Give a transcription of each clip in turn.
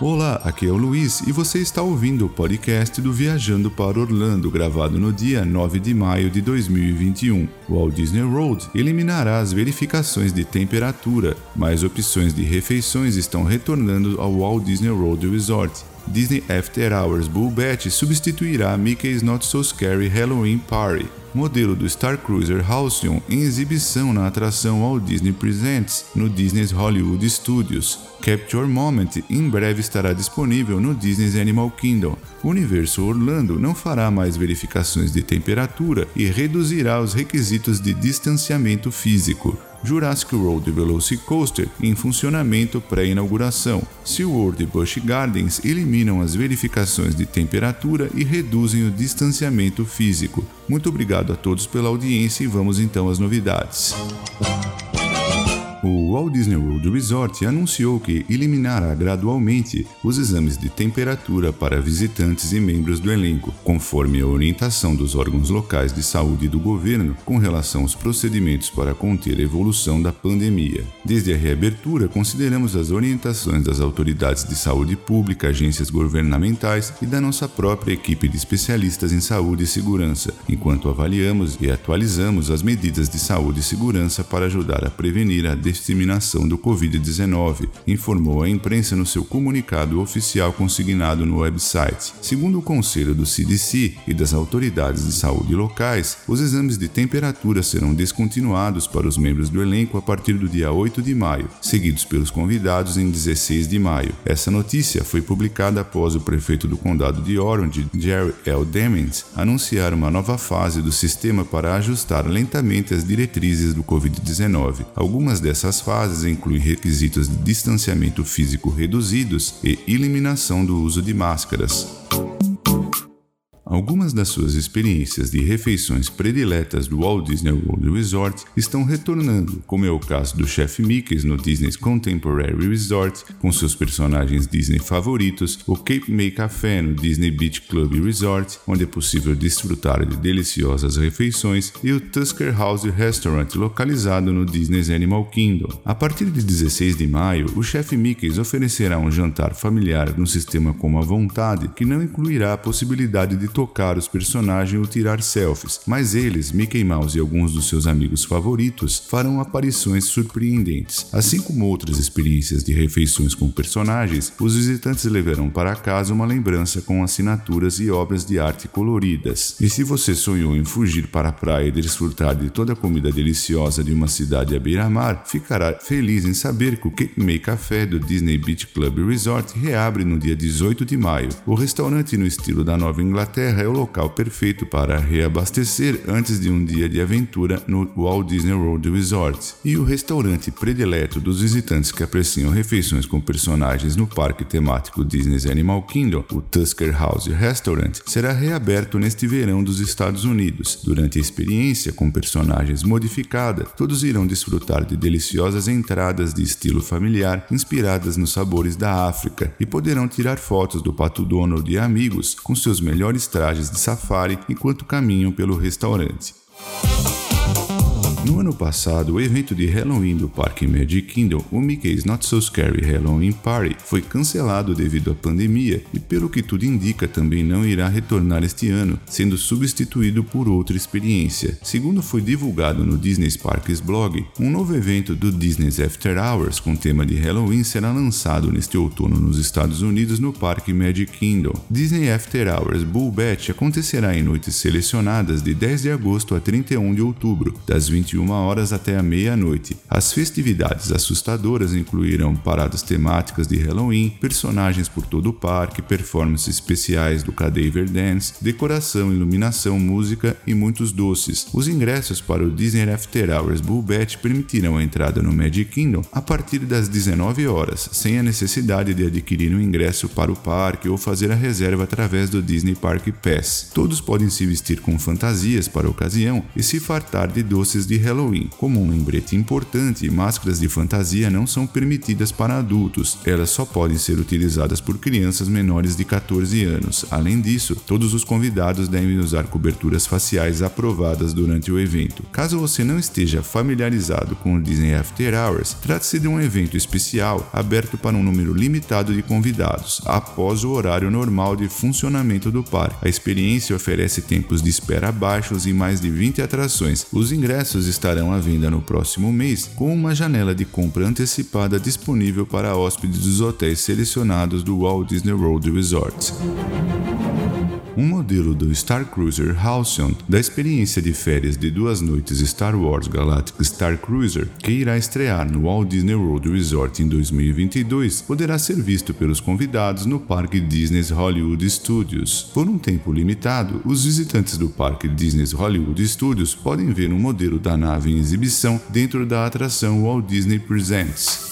Olá, aqui é o Luiz e você está ouvindo o podcast do Viajando para Orlando, gravado no dia 9 de maio de 2021. Walt Disney World eliminará as verificações de temperatura, mas opções de refeições estão retornando ao Walt Disney World Resort. Disney After Hours Bull Batch substituirá Mickey's Not So Scary Halloween Party, modelo do Star Cruiser Halcyon em exibição na atração Walt Disney Presents no Disney's Hollywood Studios. Capture Moment em breve estará disponível no Disney's Animal Kingdom. O Universo Orlando não fará mais verificações de temperatura e reduzirá os requisitos de distanciamento físico. Jurassic World Velocicoaster em funcionamento pré-inauguração. SeaWorld e Busch Gardens eliminam as verificações de temperatura e reduzem o distanciamento físico. Muito obrigado a todos pela audiência e vamos então às novidades. O Walt Disney World Resort anunciou que eliminará gradualmente os exames de temperatura para visitantes e membros do elenco, conforme a orientação dos órgãos locais de saúde do governo com relação aos procedimentos para conter a evolução da pandemia. Desde a reabertura, consideramos as orientações das autoridades de saúde pública, agências governamentais e da nossa própria equipe de especialistas em saúde e segurança, enquanto avaliamos e atualizamos as medidas de saúde e segurança para ajudar a prevenir a disseminação do Covid-19, informou a imprensa no seu comunicado oficial consignado no website. Segundo o conselho do CDC e das autoridades de saúde locais, os exames de temperatura serão descontinuados para os membros do elenco a partir do dia 8 de maio, seguidos pelos convidados em 16 de maio. Essa notícia foi publicada após o prefeito do condado de Orange, Jerry L. Demings, anunciar uma nova fase do sistema para ajustar lentamente as diretrizes do Covid-19. Algumas dessas essas fases incluem requisitos de distanciamento físico reduzidos e eliminação do uso de máscaras. Algumas das suas experiências de refeições prediletas do Walt Disney World Resort estão retornando, como é o caso do chefe Mickey no Disney's Contemporary Resort, com seus personagens Disney favoritos, o Cape May Café no Disney Beach Club Resort, onde é possível desfrutar de deliciosas refeições, e o Tusker House Restaurant, localizado no Disney's Animal Kingdom. A partir de 16 de maio, o chefe Mickey oferecerá um jantar familiar no sistema Como a Vontade, que não incluirá a possibilidade de tocar os personagens ou tirar selfies, mas eles, Mickey Mouse e alguns dos seus amigos favoritos, farão aparições surpreendentes. Assim como outras experiências de refeições com personagens, os visitantes levarão para casa uma lembrança com assinaturas e obras de arte coloridas. E se você sonhou em fugir para a praia e desfrutar de toda a comida deliciosa de uma cidade à beira-mar, ficará feliz em saber que o Cape May Café do Disney Beach Club Resort reabre no dia 18 de maio. O restaurante no estilo da Nova Inglaterra É o local perfeito para reabastecer antes de um dia de aventura no Walt Disney World Resort. E o restaurante predileto dos visitantes que apreciam refeições com personagens no parque temático Disney's Animal Kingdom, o Tusker House Restaurant, será reaberto neste verão dos Estados Unidos. Durante a experiência com personagens modificada, todos irão desfrutar de deliciosas entradas de estilo familiar inspiradas nos sabores da África e poderão tirar fotos do Pato Donald e amigos com seus melhores trajes de safari enquanto caminham pelo restaurante. No ano passado, o evento de Halloween do Parque Magic Kingdom, o Mickey's Not So Scary Halloween Party, foi cancelado devido à pandemia e, pelo que tudo indica, também não irá retornar este ano, sendo substituído por outra experiência. Segundo foi divulgado no Disney Parks blog, um novo evento do Disney's After Hours com tema de Halloween será lançado neste outono nos Estados Unidos no Parque Magic Kingdom. Disney After Hours Bull Batch acontecerá em noites selecionadas de 10 de agosto a 31 de outubro, das 21 21 horas até a meia-noite. As festividades assustadoras incluirão paradas temáticas de Halloween, personagens por todo o parque, performances especiais do Cadaver Dance, decoração, iluminação, música e muitos doces. Os ingressos para o Disney After Hours Bull Batch permitirão a entrada no Magic Kingdom a partir das 19 horas, sem a necessidade de adquirir um ingresso para o parque ou fazer a reserva através do Disney Park Pass. Todos podem se vestir com fantasias para a ocasião e se fartar de doces de Halloween. Como um lembrete importante, máscaras de fantasia não são permitidas para adultos, elas só podem ser utilizadas por crianças menores de 14 anos. Além disso, todos os convidados devem usar coberturas faciais aprovadas durante o evento. Caso você não esteja familiarizado com o Disney After Hours, trata-se de um evento especial aberto para um número limitado de convidados, após o horário normal de funcionamento do parque. A experiência oferece tempos de espera baixos e mais de 20 atrações. Os ingressos estarão à venda no próximo mês, com uma janela de compra antecipada disponível para hóspedes dos hotéis selecionados do Walt Disney World Resort um modelo do Star Cruiser Halcyon da experiência de férias de duas noites Star Wars Galactic Star Cruiser, que irá estrear no Walt Disney World Resort em 2022, poderá ser visto pelos convidados no Parque Disney's Hollywood Studios. Por um tempo limitado, os visitantes do Parque Disney's Hollywood Studios podem ver um modelo da nave em exibição dentro da atração Walt Disney Presents.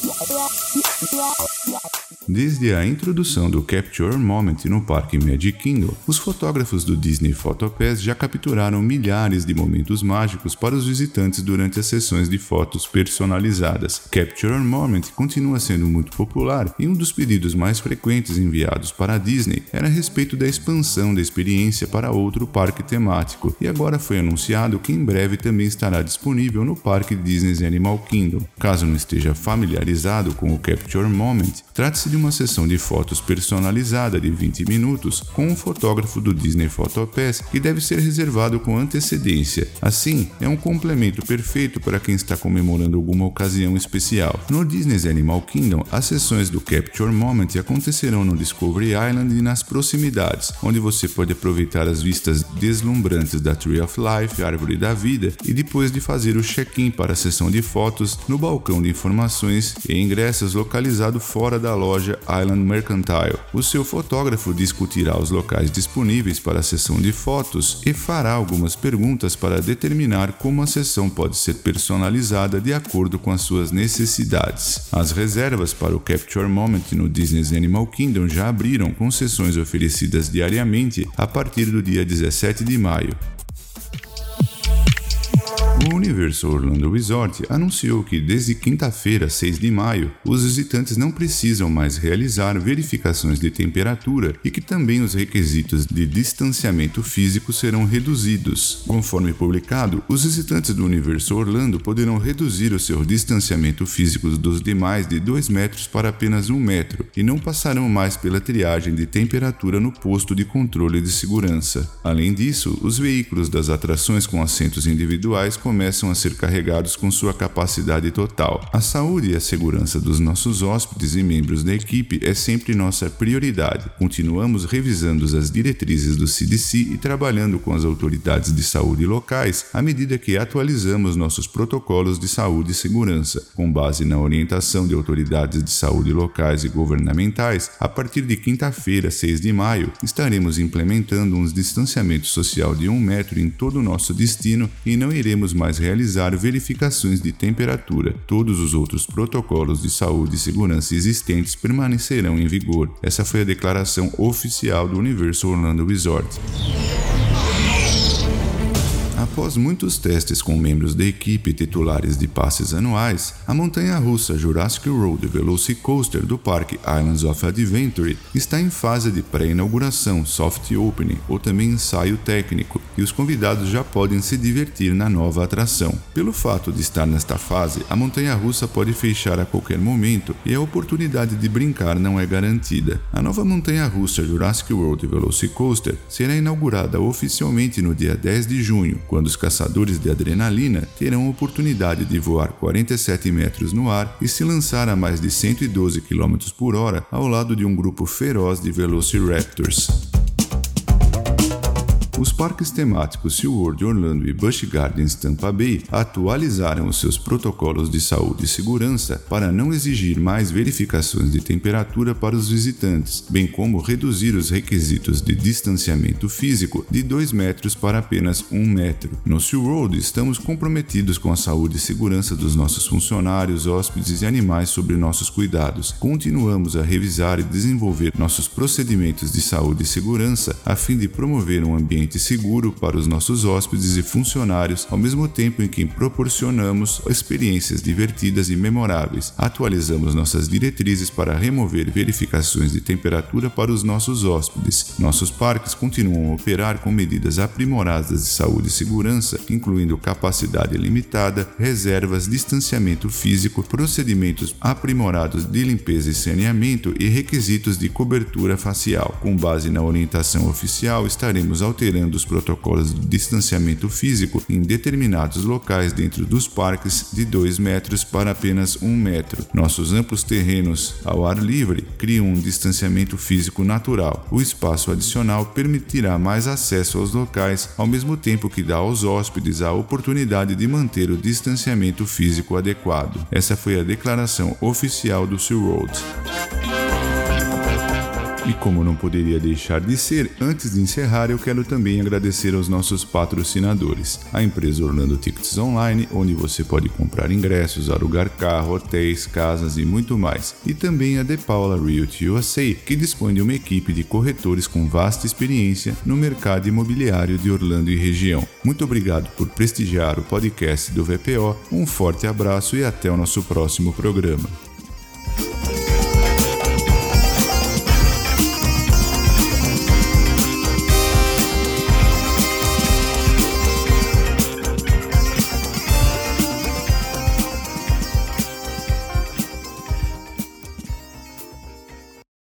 Desde a introdução do Capture Moment no Parque Magic Kingdom, os fotógrafos do Disney PhotoPass já capturaram milhares de momentos mágicos para os visitantes durante as sessões de fotos personalizadas. Capture Moment continua sendo muito popular e um dos pedidos mais frequentes enviados para a Disney era a respeito da expansão da experiência para outro parque temático, e agora foi anunciado que em breve também estará disponível no Parque Disney's Animal Kingdom. Caso não esteja familiarizado com o Capture Moment, trata-se de de uma sessão de fotos personalizada de 20 minutos com um fotógrafo do Disney PhotoPass que deve ser reservado com antecedência. Assim, é um complemento perfeito para quem está comemorando alguma ocasião especial. No Disney's Animal Kingdom, as sessões do Capture Moment acontecerão no Discovery Island e nas proximidades, onde você pode aproveitar as vistas deslumbrantes da Tree of Life, Árvore da Vida, e depois de fazer o check-in para a sessão de fotos no balcão de informações e ingressos localizado fora da loja loja Island Mercantile. O seu fotógrafo discutirá os locais disponíveis para a sessão de fotos e fará algumas perguntas para determinar como a sessão pode ser personalizada de acordo com as suas necessidades. As reservas para o Capture Moment no Disney's Animal Kingdom já abriram com sessões oferecidas diariamente a partir do dia 17 de maio. O Universo Orlando Resort anunciou que desde quinta-feira, 6 de maio, os visitantes não precisam mais realizar verificações de temperatura e que também os requisitos de distanciamento físico serão reduzidos. Conforme publicado, os visitantes do Universo Orlando poderão reduzir o seu distanciamento físico dos demais de 2 metros para apenas 1 metro e não passarão mais pela triagem de temperatura no posto de controle de segurança. Além disso, os veículos das atrações com assentos individuais começam a ser carregados com sua capacidade total. A saúde e a segurança dos nossos hóspedes e membros da equipe é sempre nossa prioridade. Continuamos revisando as diretrizes do CDC e trabalhando com as autoridades de saúde locais à medida que atualizamos nossos protocolos de saúde e segurança, com base na orientação de autoridades de saúde locais e governamentais. A partir de quinta-feira, 6 de maio, estaremos implementando um distanciamento social de um metro em todo o nosso destino e não iremos mais realizar verificações de temperatura. Todos os outros protocolos de saúde e segurança existentes permanecerão em vigor. Essa foi a declaração oficial do Universo Orlando Resort. Após muitos testes com membros da equipe titulares de passes anuais, a montanha-russa Jurassic Road Velocicoaster do parque Islands of Adventure está em fase de pré-inauguração, soft opening ou também ensaio técnico, e os convidados já podem se divertir na nova atração. Pelo fato de estar nesta fase, a montanha-russa pode fechar a qualquer momento e a oportunidade de brincar não é garantida. A nova montanha-russa Jurassic World Velocicoaster será inaugurada oficialmente no dia 10 de junho, quando quando os caçadores de adrenalina terão a oportunidade de voar 47 metros no ar e se lançar a mais de 112 km por hora ao lado de um grupo feroz de Velociraptors. Os parques temáticos SeaWorld Orlando e Busch Gardens Tampa Bay atualizaram os seus protocolos de saúde e segurança para não exigir mais verificações de temperatura para os visitantes, bem como reduzir os requisitos de distanciamento físico de 2 metros para apenas 1 metro. No SeaWorld, estamos comprometidos com a saúde e segurança dos nossos funcionários, hóspedes e animais sobre nossos cuidados. Continuamos a revisar e desenvolver nossos procedimentos de saúde e segurança a fim de promover um ambiente ambiente seguro para os nossos hóspedes e funcionários, ao mesmo tempo em que proporcionamos experiências divertidas e memoráveis. Atualizamos nossas diretrizes para remover verificações de temperatura para os nossos hóspedes. Nossos parques continuam a operar com medidas aprimoradas de saúde e segurança, incluindo capacidade limitada, reservas, distanciamento físico, procedimentos aprimorados de limpeza e saneamento e requisitos de cobertura facial. Com base na orientação oficial, estaremos alterando os protocolos de distanciamento físico em determinados locais dentro dos parques de 2 metros para apenas 1 um metro. Nossos amplos terrenos ao ar livre criam um distanciamento físico natural. O espaço adicional permitirá mais acesso aos locais, ao mesmo tempo que dá aos hóspedes a oportunidade de manter o distanciamento físico adequado. Essa foi a declaração oficial do SeaWorld. E como não poderia deixar de ser, antes de encerrar, eu quero também agradecer aos nossos patrocinadores. A empresa Orlando Tickets Online, onde você pode comprar ingressos, alugar carro, hotéis, casas e muito mais. E também a The Paula Realty USA, que dispõe de uma equipe de corretores com vasta experiência no mercado imobiliário de Orlando e região. Muito obrigado por prestigiar o podcast do VPO. Um forte abraço e até o nosso próximo programa.